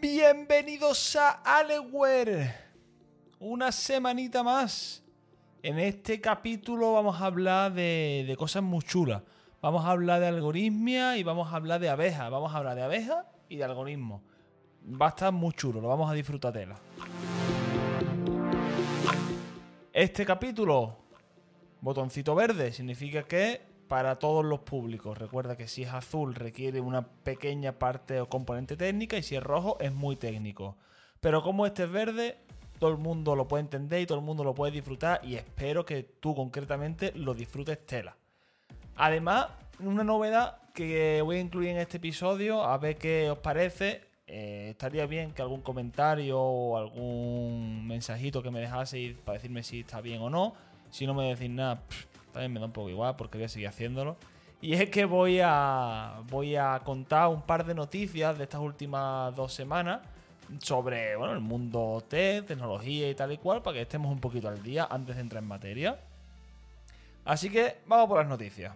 Bienvenidos a Aleware. Una semanita más. En este capítulo vamos a hablar de, cosas muy chulas. Vamos a hablar de algoritmia y vamos a hablar de abejas. Vamos a hablar de abejas y de algoritmos. Va a estar muy chulo, lo vamos a disfrutar tela. Este capítulo, botoncito verde, significa que para todos los públicos. Recuerda que si es azul requiere una pequeña parte o componente técnica y si es rojo es muy técnico. Pero como este es verde, todo el mundo lo puede entender y todo el mundo lo puede disfrutar y espero que tú concretamente lo disfrutes tela. Además, una novedad que voy a incluir en este episodio, a ver qué os parece. Eh, estaría bien que algún comentario o algún mensajito que me dejaseis para decirme si está bien o no. Si no me decís nada, también me da un poco igual porque voy a seguir haciéndolo. Y es que voy a, voy a contar un par de noticias de estas últimas dos semanas sobre bueno, el mundo tech, tecnología y tal y cual, para que estemos un poquito al día antes de entrar en materia. Así que vamos por las noticias.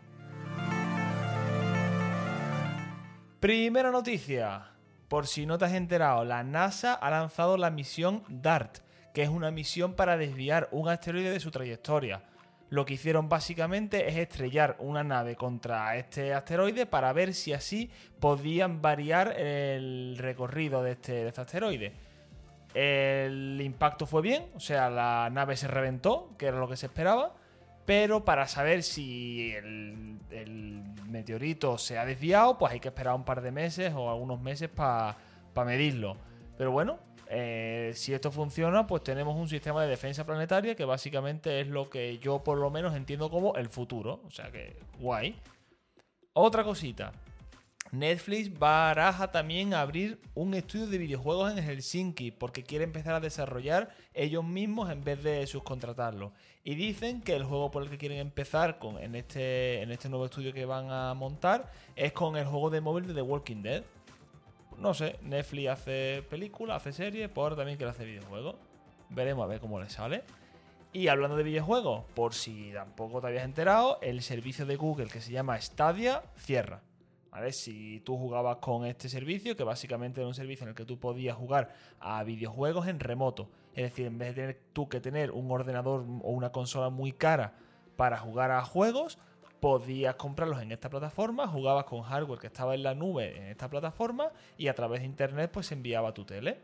Primera noticia. Por si no te has enterado, la NASA ha lanzado la misión DART, que es una misión para desviar un asteroide de su trayectoria. Lo que hicieron básicamente es estrellar una nave contra este asteroide para ver si así podían variar el recorrido de este, de este asteroide. El impacto fue bien, o sea, la nave se reventó, que era lo que se esperaba, pero para saber si el meteorito se ha desviado, pues hay que esperar un par de meses o algunos meses para medirlo. Pero bueno, eh, si esto funciona, pues tenemos un sistema de defensa planetaria que básicamente es lo que yo por lo menos entiendo como el futuro. O sea que guay. Otra cosita. Netflix baraja también abrir un estudio de videojuegos en Helsinki porque quiere empezar a desarrollar ellos mismos en vez de subcontratarlo. Y dicen que el juego por el que quieren empezar con, en, este, en este nuevo estudio que van a montar es con el juego de móvil de The Walking Dead. No sé, Netflix hace películas, hace series, por también quiere hacer videojuegos. Veremos a ver cómo le sale. Y hablando de videojuegos, por si tampoco te habías enterado, el servicio de Google que se llama Stadia cierra. ¿Vale? Si tú jugabas con este servicio, que básicamente era un servicio en el que tú podías jugar a videojuegos en remoto, es decir, en vez de tener tú que tener un ordenador o una consola muy cara para jugar a juegos, podías comprarlos en esta plataforma, jugabas con hardware que estaba en la nube en esta plataforma y a través de internet pues enviaba tu tele.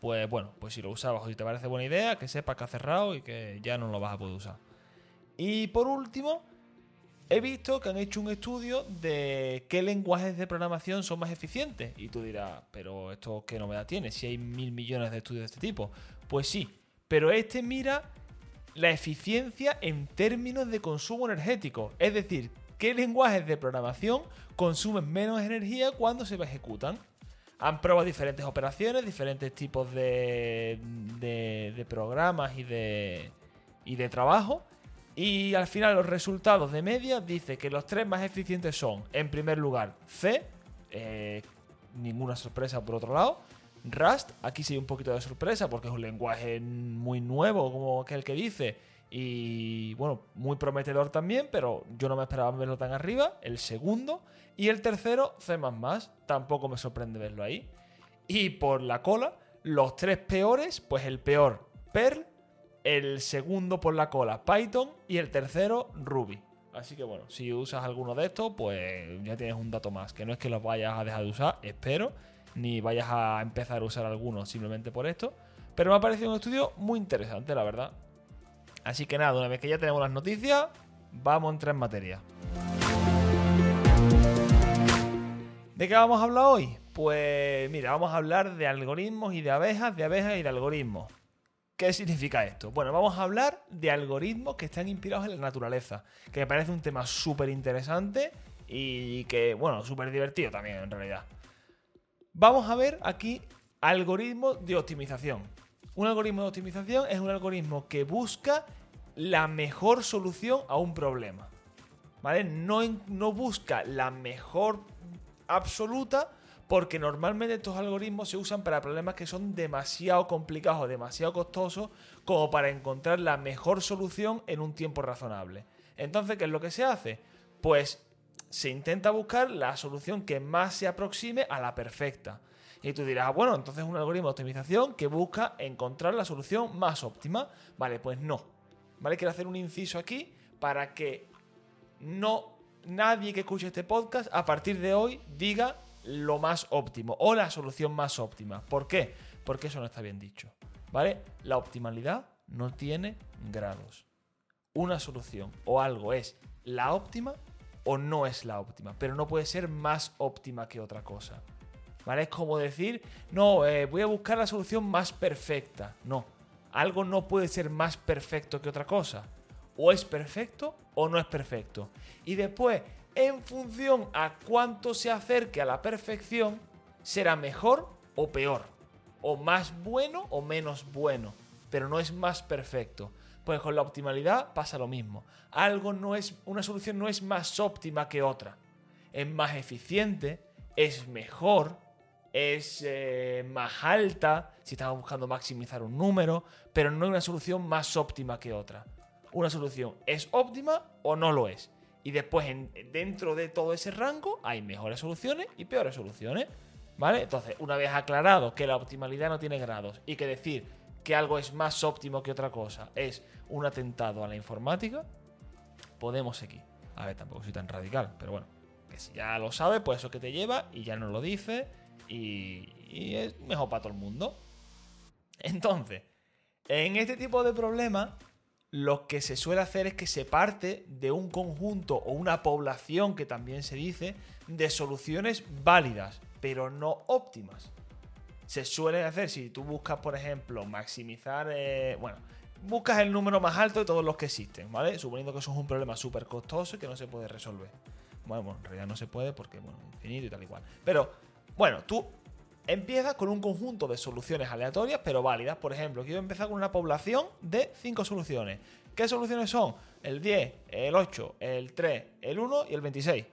Pues bueno, pues si lo usabas o si te parece buena idea, que sepas que ha cerrado y que ya no lo vas a poder usar. Y por último, he visto que han hecho un estudio de qué lenguajes de programación son más eficientes. Y tú dirás, pero esto qué novedad tiene, si hay mil millones de estudios de este tipo. Pues sí, pero este mira la eficiencia en términos de consumo energético. Es decir, qué lenguajes de programación consumen menos energía cuando se ejecutan. Han probado diferentes operaciones, diferentes tipos de, de, programas y de, y de trabajo. Y al final los resultados de media dice que los tres más eficientes son, en primer lugar, C, eh, ninguna sorpresa por otro lado, Rust, aquí sí hay un poquito de sorpresa porque es un lenguaje muy nuevo, como aquel que dice, y bueno, muy prometedor también, pero yo no me esperaba verlo tan arriba. El segundo y el tercero, C, tampoco me sorprende verlo ahí. Y por la cola, los tres peores, pues el peor, Perl, el segundo por la cola, Python, y el tercero, Ruby. Así que bueno, si usas alguno de estos, pues ya tienes un dato más. Que no es que los vayas a dejar de usar, espero ni vayas a empezar a usar alguno simplemente por esto. Pero me ha parecido un estudio muy interesante, la verdad. Así que nada, una vez que ya tenemos las noticias, vamos a entrar en materia. ¿De qué vamos a hablar hoy? Pues mira, vamos a hablar de algoritmos y de abejas, de abejas y de algoritmos. ¿Qué significa esto? Bueno, vamos a hablar de algoritmos que están inspirados en la naturaleza, que me parece un tema súper interesante y que, bueno, súper divertido también en realidad. Vamos a ver aquí algoritmos de optimización. Un algoritmo de optimización es un algoritmo que busca la mejor solución a un problema. ¿Vale? No, no busca la mejor absoluta porque normalmente estos algoritmos se usan para problemas que son demasiado complicados o demasiado costosos como para encontrar la mejor solución en un tiempo razonable. Entonces, ¿qué es lo que se hace? Pues se intenta buscar la solución que más se aproxime a la perfecta. Y tú dirás, bueno, entonces es un algoritmo de optimización que busca encontrar la solución más óptima. Vale, pues no. ¿Vale? Quiero hacer un inciso aquí para que no nadie que escuche este podcast a partir de hoy diga lo más óptimo o la solución más óptima. ¿Por qué? Porque eso no está bien dicho. ¿Vale? La optimalidad no tiene grados. Una solución o algo es la óptima o no es la óptima, pero no puede ser más óptima que otra cosa. ¿Vale? Es como decir, no, eh, voy a buscar la solución más perfecta. No, algo no puede ser más perfecto que otra cosa. O es perfecto o no es perfecto. Y después, en función a cuánto se acerque a la perfección, será mejor o peor. O más bueno o menos bueno. Pero no es más perfecto. Pues con la optimalidad pasa lo mismo. Algo no es, una solución no es más óptima que otra. Es más eficiente, es mejor, es eh, más alta, si estamos buscando maximizar un número, pero no hay una solución más óptima que otra. Una solución es óptima o no lo es. Y después, dentro de todo ese rango, hay mejores soluciones y peores soluciones. ¿Vale? Entonces, una vez aclarado que la optimalidad no tiene grados y que decir que algo es más óptimo que otra cosa es un atentado a la informática, podemos seguir. A ver, tampoco soy tan radical, pero bueno, que si ya lo sabe, pues eso que te lleva y ya no lo dice y, es mejor para todo el mundo. Entonces, en este tipo de problemas, lo que se suele hacer es que se parte de un conjunto o una población, que también se dice, de soluciones válidas, pero no óptimas. Se suele hacer si tú buscas, por ejemplo, maximizar, eh, bueno, buscas el número más alto de todos los que existen, ¿vale? Suponiendo que eso es un problema súper costoso y que no se puede resolver. Bueno, bueno, en realidad no se puede porque, bueno, infinito y tal y cual. Pero bueno, tú empiezas con un conjunto de soluciones aleatorias pero válidas. Por ejemplo, quiero empezar con una población de 5 soluciones. ¿Qué soluciones son? El 10, el 8, el 3, el 1 y el 26.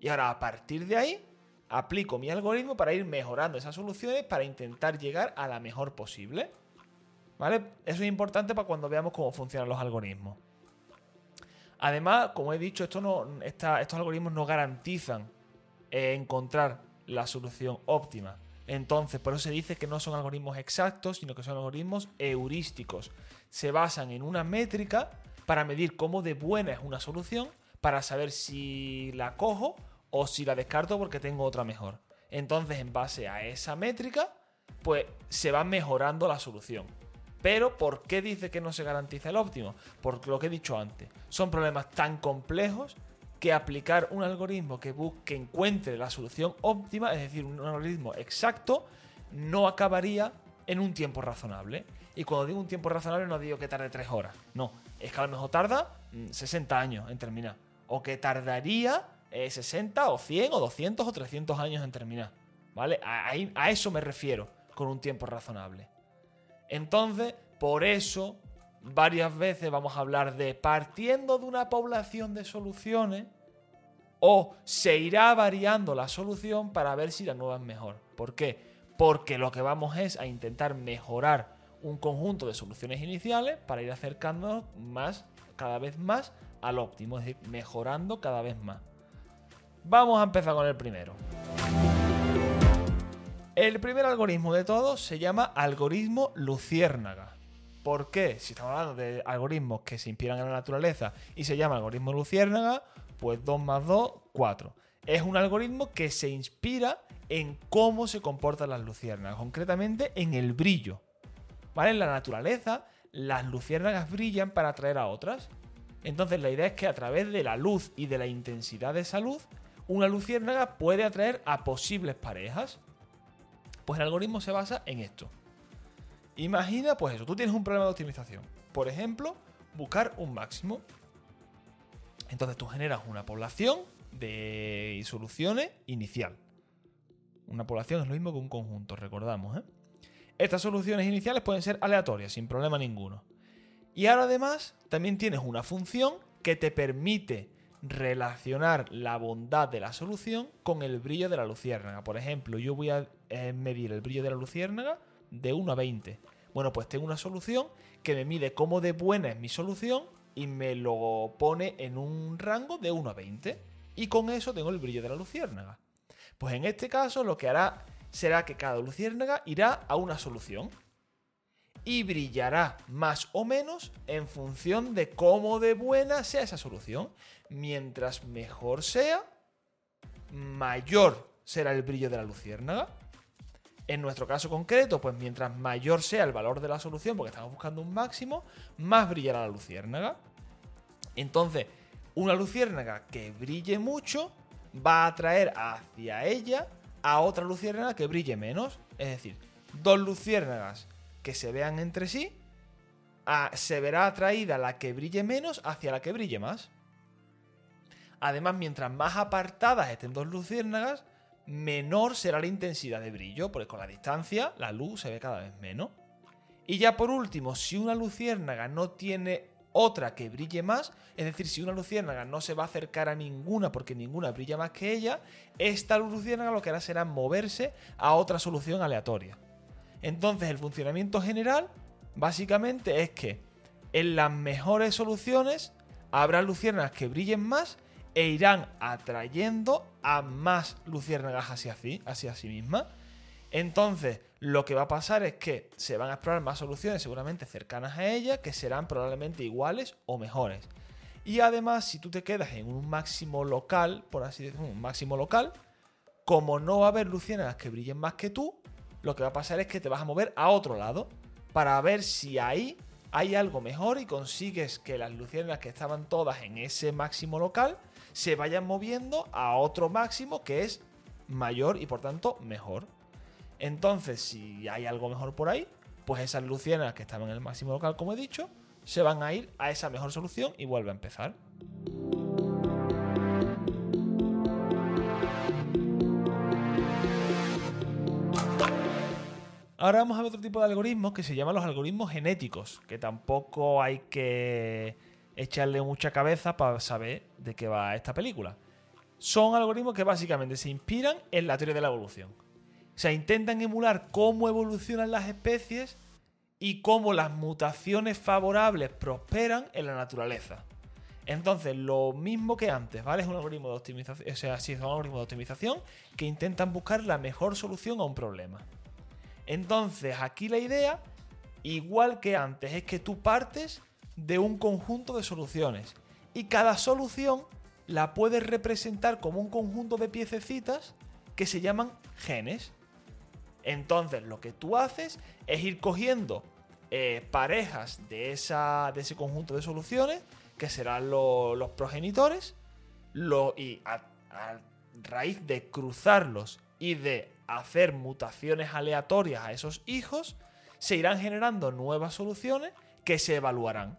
Y ahora a partir de ahí aplico mi algoritmo para ir mejorando esas soluciones para intentar llegar a la mejor posible. ¿Vale? Eso es importante para cuando veamos cómo funcionan los algoritmos. Además, como he dicho, no, estos algoritmos no garantizan eh, encontrar la solución óptima. Entonces, por eso se dice que no son algoritmos exactos, sino que son algoritmos heurísticos. Se basan en una métrica para medir cómo de buena es una solución, para saber si la cojo o si la descarto porque tengo otra mejor. Entonces, en base a esa métrica, pues se va mejorando la solución. Pero, ¿por qué dice que no se garantiza el óptimo? Porque lo que he dicho antes, son problemas tan complejos que aplicar un algoritmo que busque, encuentre la solución óptima, es decir, un algoritmo exacto, no acabaría en un tiempo razonable. Y cuando digo un tiempo razonable no digo que tarde 3 horas, no, es que a lo mejor tarda 60 mm, años en terminar. O que tardaría 60 eh, o 100 o 200 o 300 años en terminar. ¿Vale? A, a eso me refiero con un tiempo razonable. Entonces, por eso varias veces vamos a hablar de partiendo de una población de soluciones o se irá variando la solución para ver si la nueva es mejor. ¿Por qué? Porque lo que vamos es a intentar mejorar un conjunto de soluciones iniciales para ir acercándonos más, cada vez más al óptimo, es decir, mejorando cada vez más. Vamos a empezar con el primero. El primer algoritmo de todos se llama algoritmo luciérnaga. ¿Por qué? Si estamos hablando de algoritmos que se inspiran en la naturaleza y se llama algoritmo luciérnaga, pues 2 más 2, 4. Es un algoritmo que se inspira en cómo se comportan las luciérnagas, concretamente en el brillo. ¿Vale? En la naturaleza, las luciérnagas brillan para atraer a otras. Entonces la idea es que a través de la luz y de la intensidad de esa luz, una luciérnaga puede atraer a posibles parejas. Pues el algoritmo se basa en esto. Imagina, pues eso, tú tienes un problema de optimización. Por ejemplo, buscar un máximo. Entonces tú generas una población de soluciones inicial. Una población es lo mismo que un conjunto, recordamos. ¿eh? Estas soluciones iniciales pueden ser aleatorias, sin problema ninguno. Y ahora además también tienes una función que te permite relacionar la bondad de la solución con el brillo de la luciérnaga. Por ejemplo, yo voy a eh, medir el brillo de la luciérnaga de 1 a 20. Bueno, pues tengo una solución que me mide cómo de buena es mi solución y me lo pone en un rango de 1 a 20. y con eso tengo el brillo de la luciérnaga. Pues en este caso lo que hará será que cada luciérnaga irá a una solución y brillará más o menos en función de cómo de buena sea esa solución. Mientras mejor sea, mayor será el brillo de la luciérnaga. En nuestro caso concreto, pues mientras mayor sea el valor de la solución, porque estamos buscando un máximo, más brillará la luciérnaga. Entonces, una luciérnaga que brille mucho va a atraer hacia ella a otra luciérnaga que brille menos. Es decir, dos luciérnagas que se vean entre sí, se verá atraída la que brille menos hacia la que brille más. Además, mientras más apartadas estén dos luciérnagas, menor será la intensidad de brillo, porque con la distancia la luz se ve cada vez menos. Y ya por último, si una luciérnaga no tiene otra que brille más, es decir, si una luciérnaga no se va a acercar a ninguna porque ninguna brilla más que ella, esta luciérnaga lo que hará será moverse a otra solución aleatoria. Entonces el funcionamiento general básicamente es que en las mejores soluciones habrá luciérnagas que brillen más e irán atrayendo a más luciérnagas hacia sí, hacia mismas. Entonces, lo que va a pasar es que se van a explorar más soluciones seguramente cercanas a ella que serán probablemente iguales o mejores. Y además, si tú te quedas en un máximo local, por así decirlo, un máximo local, como no va a haber luciérnagas que brillen más que tú, lo que va a pasar es que te vas a mover a otro lado para ver si ahí hay algo mejor y consigues que las luciérnagas que estaban todas en ese máximo local se vayan moviendo a otro máximo que es mayor y por tanto mejor. Entonces, si hay algo mejor por ahí, pues esas luciérnagas que estaban en el máximo local, como he dicho, se van a ir a esa mejor solución y vuelve a empezar. Ahora vamos a ver otro tipo de algoritmos que se llaman los algoritmos genéticos, que tampoco hay que echarle mucha cabeza para saber de qué va esta película. Son algoritmos que básicamente se inspiran en la teoría de la evolución. O sea, intentan emular cómo evolucionan las especies y cómo las mutaciones favorables prosperan en la naturaleza. Entonces, lo mismo que antes, ¿vale? Es un algoritmo de optimización, o sea, sí, es un algoritmo de optimización que intentan buscar la mejor solución a un problema. Entonces, aquí la idea, igual que antes, es que tú partes de un conjunto de soluciones y cada solución la puedes representar como un conjunto de piececitas que se llaman genes. Entonces, lo que tú haces es ir cogiendo eh, parejas de, esa, de ese conjunto de soluciones, que serán los progenitores, y a raíz de cruzarlos y de hacer mutaciones aleatorias a esos hijos, se irán generando nuevas soluciones que se evaluarán.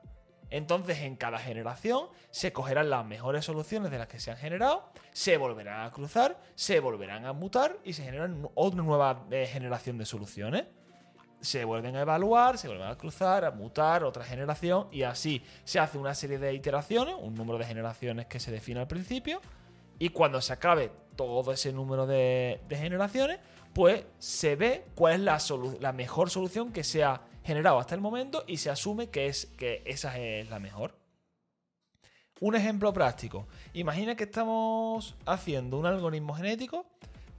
Entonces, en cada generación se cogerán las mejores soluciones de las que se han generado, se volverán a cruzar, se volverán a mutar y se generan otra nueva eh, generación de soluciones. Se vuelven a evaluar, se vuelven a cruzar, a mutar, otra generación y así se hace una serie de iteraciones, un número de generaciones que se define al principio y cuando se acabe todo ese número de, generaciones, pues se ve cuál es la, mejor solución que se ha generado hasta el momento y se asume que, es, que esa es la mejor. Un ejemplo práctico. Imagina que estamos haciendo un algoritmo genético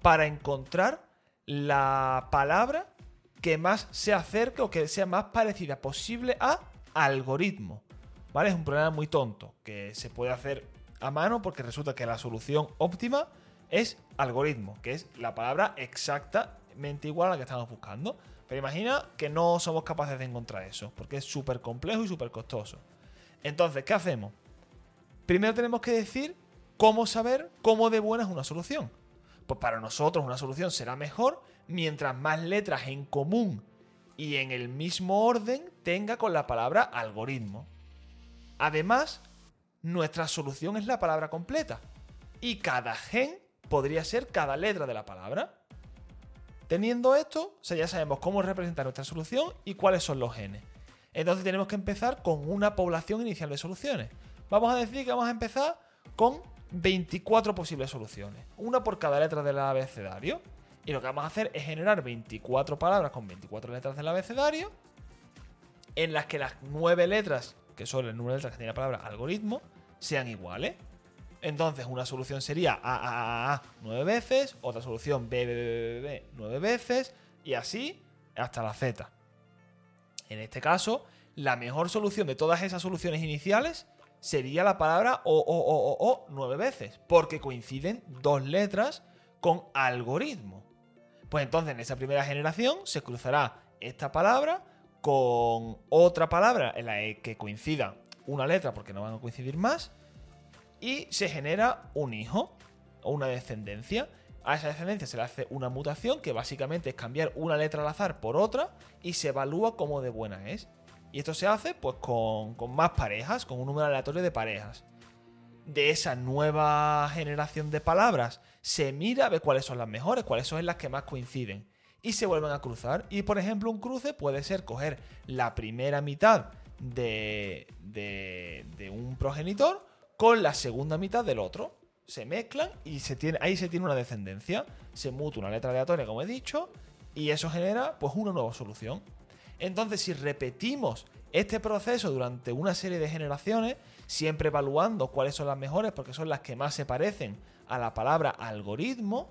para encontrar la palabra que más se acerque o que sea más parecida posible a algoritmo. ¿Vale? Es un problema muy tonto que se puede hacer a mano porque resulta que la solución óptima es algoritmo, que es la palabra exactamente igual a la que estamos buscando. Pero imagina que no somos capaces de encontrar eso, porque es súper complejo y súper costoso. Entonces, ¿qué hacemos? Primero tenemos que decir cómo saber cómo de buena es una solución. Pues para nosotros una solución será mejor mientras más letras en común y en el mismo orden tenga con la palabra algoritmo. Además, nuestra solución es la palabra completa. Y cada gen podría ser cada letra de la palabra. Teniendo esto, ya sabemos cómo representar nuestra solución y cuáles son los genes. Entonces tenemos que empezar con una población inicial de soluciones. Vamos a decir que vamos a empezar con 24 posibles soluciones, una por cada letra del abecedario. Y lo que vamos a hacer es generar 24 palabras con 24 letras del abecedario, en las que las 9 letras que son el número de letras que tiene la palabra algoritmo, sean iguales. Entonces, una solución sería A, nueve veces, otra solución B, nueve veces, y así hasta la Z. En este caso, la mejor solución de todas esas soluciones iniciales sería la palabra O, O, O, O nueve veces, porque coinciden dos letras con algoritmo. Pues entonces en esa primera generación se cruzará esta palabra con otra palabra en la que coincida una letra, porque no van a coincidir más, y se genera un hijo o una descendencia. A esa descendencia se le hace una mutación que básicamente es cambiar una letra al azar por otra y se evalúa cómo de buena es. Y esto se hace pues con, con más parejas, con un número aleatorio de parejas. De esa nueva generación de palabras se mira a ver cuáles son las mejores, cuáles son las que más coinciden. Y se vuelven a cruzar. Y por ejemplo un cruce puede ser coger la primera mitad de, de, de un progenitor con la segunda mitad del otro. Se mezclan y se tiene, ahí se tiene una descendencia. Se muta una letra aleatoria, como he dicho, y eso genera pues una nueva solución. Entonces, si repetimos este proceso durante una serie de generaciones, siempre evaluando cuáles son las mejores, porque son las que más se parecen a la palabra algoritmo,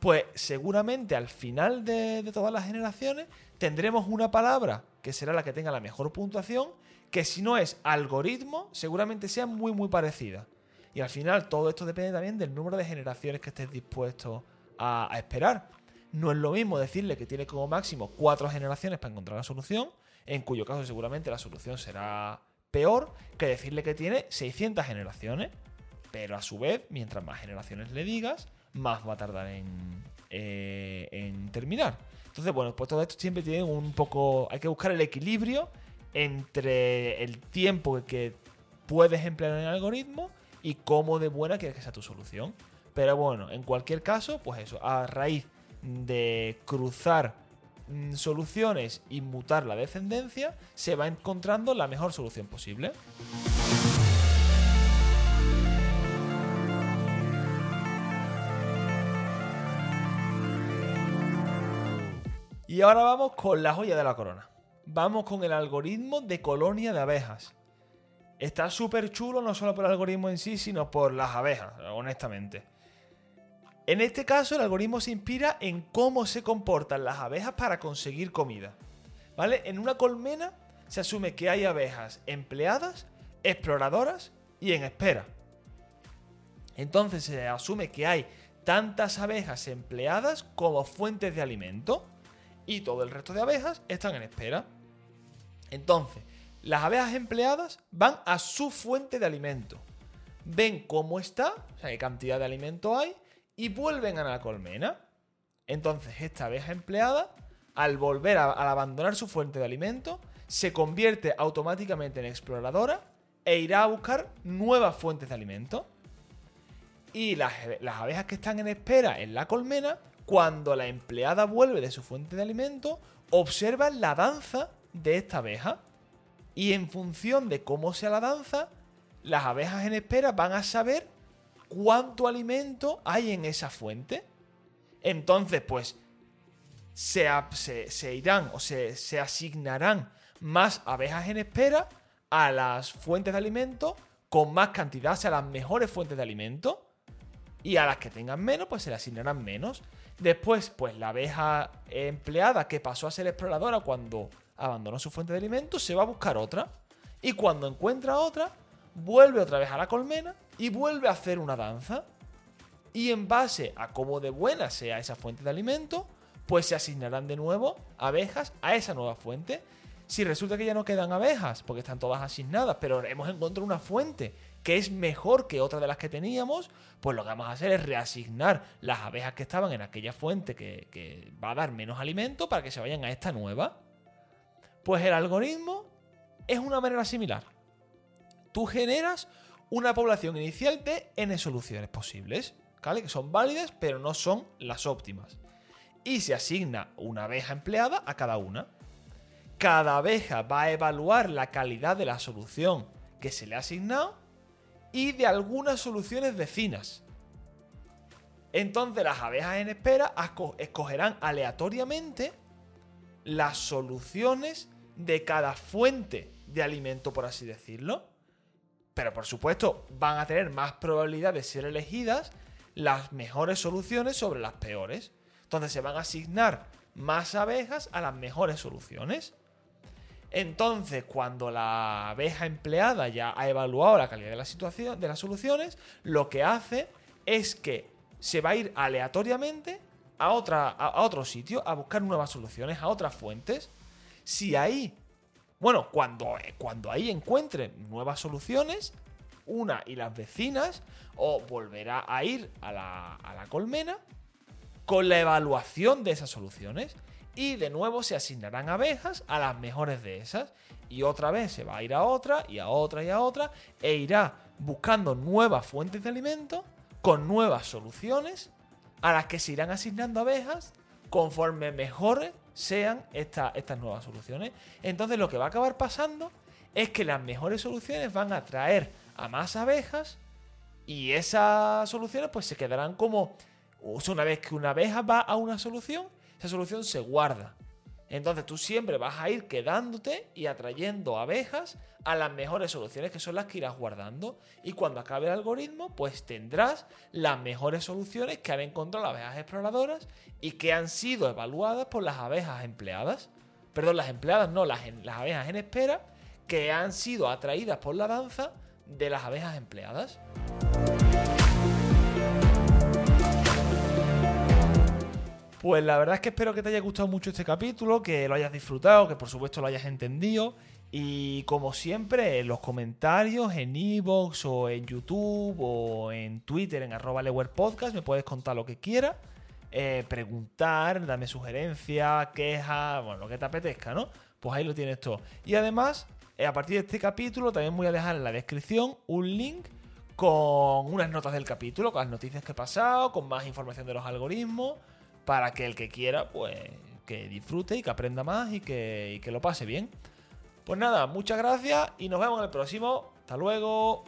pues seguramente al final de, de todas las generaciones tendremos una palabra que será la que tenga la mejor puntuación, que si no es algoritmo, seguramente sea muy muy parecida. Y al final todo esto depende también del número de generaciones que estés dispuesto a, esperar. No es lo mismo decirle que tiene como máximo cuatro generaciones para encontrar la solución, en cuyo caso seguramente la solución será peor que decirle que tiene 600 generaciones. Pero a su vez, mientras más generaciones le digas, más va a tardar en, eh, en terminar. Entonces, bueno, pues todo esto siempre tiene un poco. Hay que buscar el equilibrio entre el tiempo que puedes emplear en el algoritmo y cómo de buena quieres que sea tu solución. Pero bueno, en cualquier caso, pues eso, a raíz de cruzar mm, soluciones y mutar la descendencia, se va encontrando la mejor solución posible. Y ahora vamos con la joya de la corona. Vamos con el algoritmo de colonia de abejas. Está súper chulo no solo por el algoritmo en sí, sino por las abejas, honestamente. En este caso, el algoritmo se inspira en cómo se comportan las abejas para conseguir comida. ¿Vale? En una colmena se asume que hay abejas empleadas, exploradoras y en espera. Entonces se asume que hay tantas abejas empleadas como fuentes de alimento y todo el resto de abejas están en espera. Entonces, las abejas empleadas van a su fuente de alimento. Ven cómo está, o sea, qué cantidad de alimento hay, y vuelven a la colmena. Entonces, esta abeja empleada, al volver a, abandonar su fuente de alimento, se convierte automáticamente en exploradora e irá a buscar nuevas fuentes de alimento. Y las, las abejas que están en espera en la colmena, cuando la empleada vuelve de su fuente de alimento, observan la danza de esta abeja. Y en función de cómo sea la danza, las abejas en espera van a saber cuánto alimento hay en esa fuente. Entonces, pues, se, irán o se, se asignarán más abejas en espera a las fuentes de alimento con más cantidad, o sea, las mejores fuentes de alimento. Y a las que tengan menos, pues se le asignarán menos. Después, pues la abeja empleada que pasó a ser exploradora cuando abandonó su fuente de alimento, se va a buscar otra. Y cuando encuentra otra, vuelve otra vez a la colmena y vuelve a hacer una danza. Y en base a cómo de buena sea esa fuente de alimento, pues se asignarán de nuevo abejas a esa nueva fuente. Si resulta que ya no quedan abejas, porque están todas asignadas, pero hemos encontrado una fuente que es mejor que otra de las que teníamos, pues lo que vamos a hacer es reasignar las abejas que estaban en aquella fuente que va a dar menos alimento para que se vayan a esta nueva. Pues el algoritmo es una manera similar. Tú generas una población inicial de n soluciones posibles, ¿vale? Que son válidas, pero no son las óptimas. Y se asigna una abeja empleada a cada una. Cada abeja va a evaluar la calidad de la solución que se le ha asignado y de algunas soluciones vecinas. Entonces las abejas en espera escogerán aleatoriamente las soluciones de cada fuente de alimento, por así decirlo. Pero por supuesto, van a tener más probabilidad de ser elegidas las mejores soluciones sobre las peores. Entonces se van a asignar más abejas a las mejores soluciones. Entonces, cuando la abeja empleada ya ha evaluado la calidad de la situación, de las soluciones, lo que hace es que se va a ir aleatoriamente a, otra, a otro sitio a buscar nuevas soluciones, a otras fuentes. Si ahí, bueno, cuando, cuando ahí encuentre nuevas soluciones, una y las vecinas, o volverá a ir a la, a la colmena con la evaluación de esas soluciones y de nuevo se asignarán abejas a las mejores de esas y otra vez se va a ir a otra y a otra y a otra e irá buscando nuevas fuentes de alimento con nuevas soluciones a las que se irán asignando abejas conforme mejores sean estas nuevas soluciones. Entonces lo que va a acabar pasando es que las mejores soluciones van a traer a más abejas y esas soluciones pues se quedarán como una vez que una abeja va a una solución, esa solución se guarda. Entonces tú siempre vas a ir quedándote y atrayendo abejas a las mejores soluciones que son las que irás guardando. Y cuando acabe el algoritmo, pues tendrás las mejores soluciones que han encontrado las abejas exploradoras y que han sido evaluadas por las abejas empleadas. Perdón, las empleadas no, las, las abejas en espera que han sido atraídas por la danza de las abejas empleadas. Pues la verdad es que espero que te haya gustado mucho este capítulo, que lo hayas disfrutado, que por supuesto lo hayas entendido. Y como siempre, en los comentarios, en Evox o en YouTube o en Twitter, en arroba Podcast, me puedes contar lo que quieras. Eh, preguntar, darme sugerencias, quejas, bueno, lo que te apetezca, ¿no? Pues ahí lo tienes todo. Y además, eh, a partir de este capítulo, también voy a dejar en la descripción un link con unas notas del capítulo, con las noticias que he pasado, con más información de los algoritmos para que el que quiera, pues, que disfrute y que aprenda más y que, que lo pase bien. Pues nada, muchas gracias y nos vemos en el próximo. Hasta luego.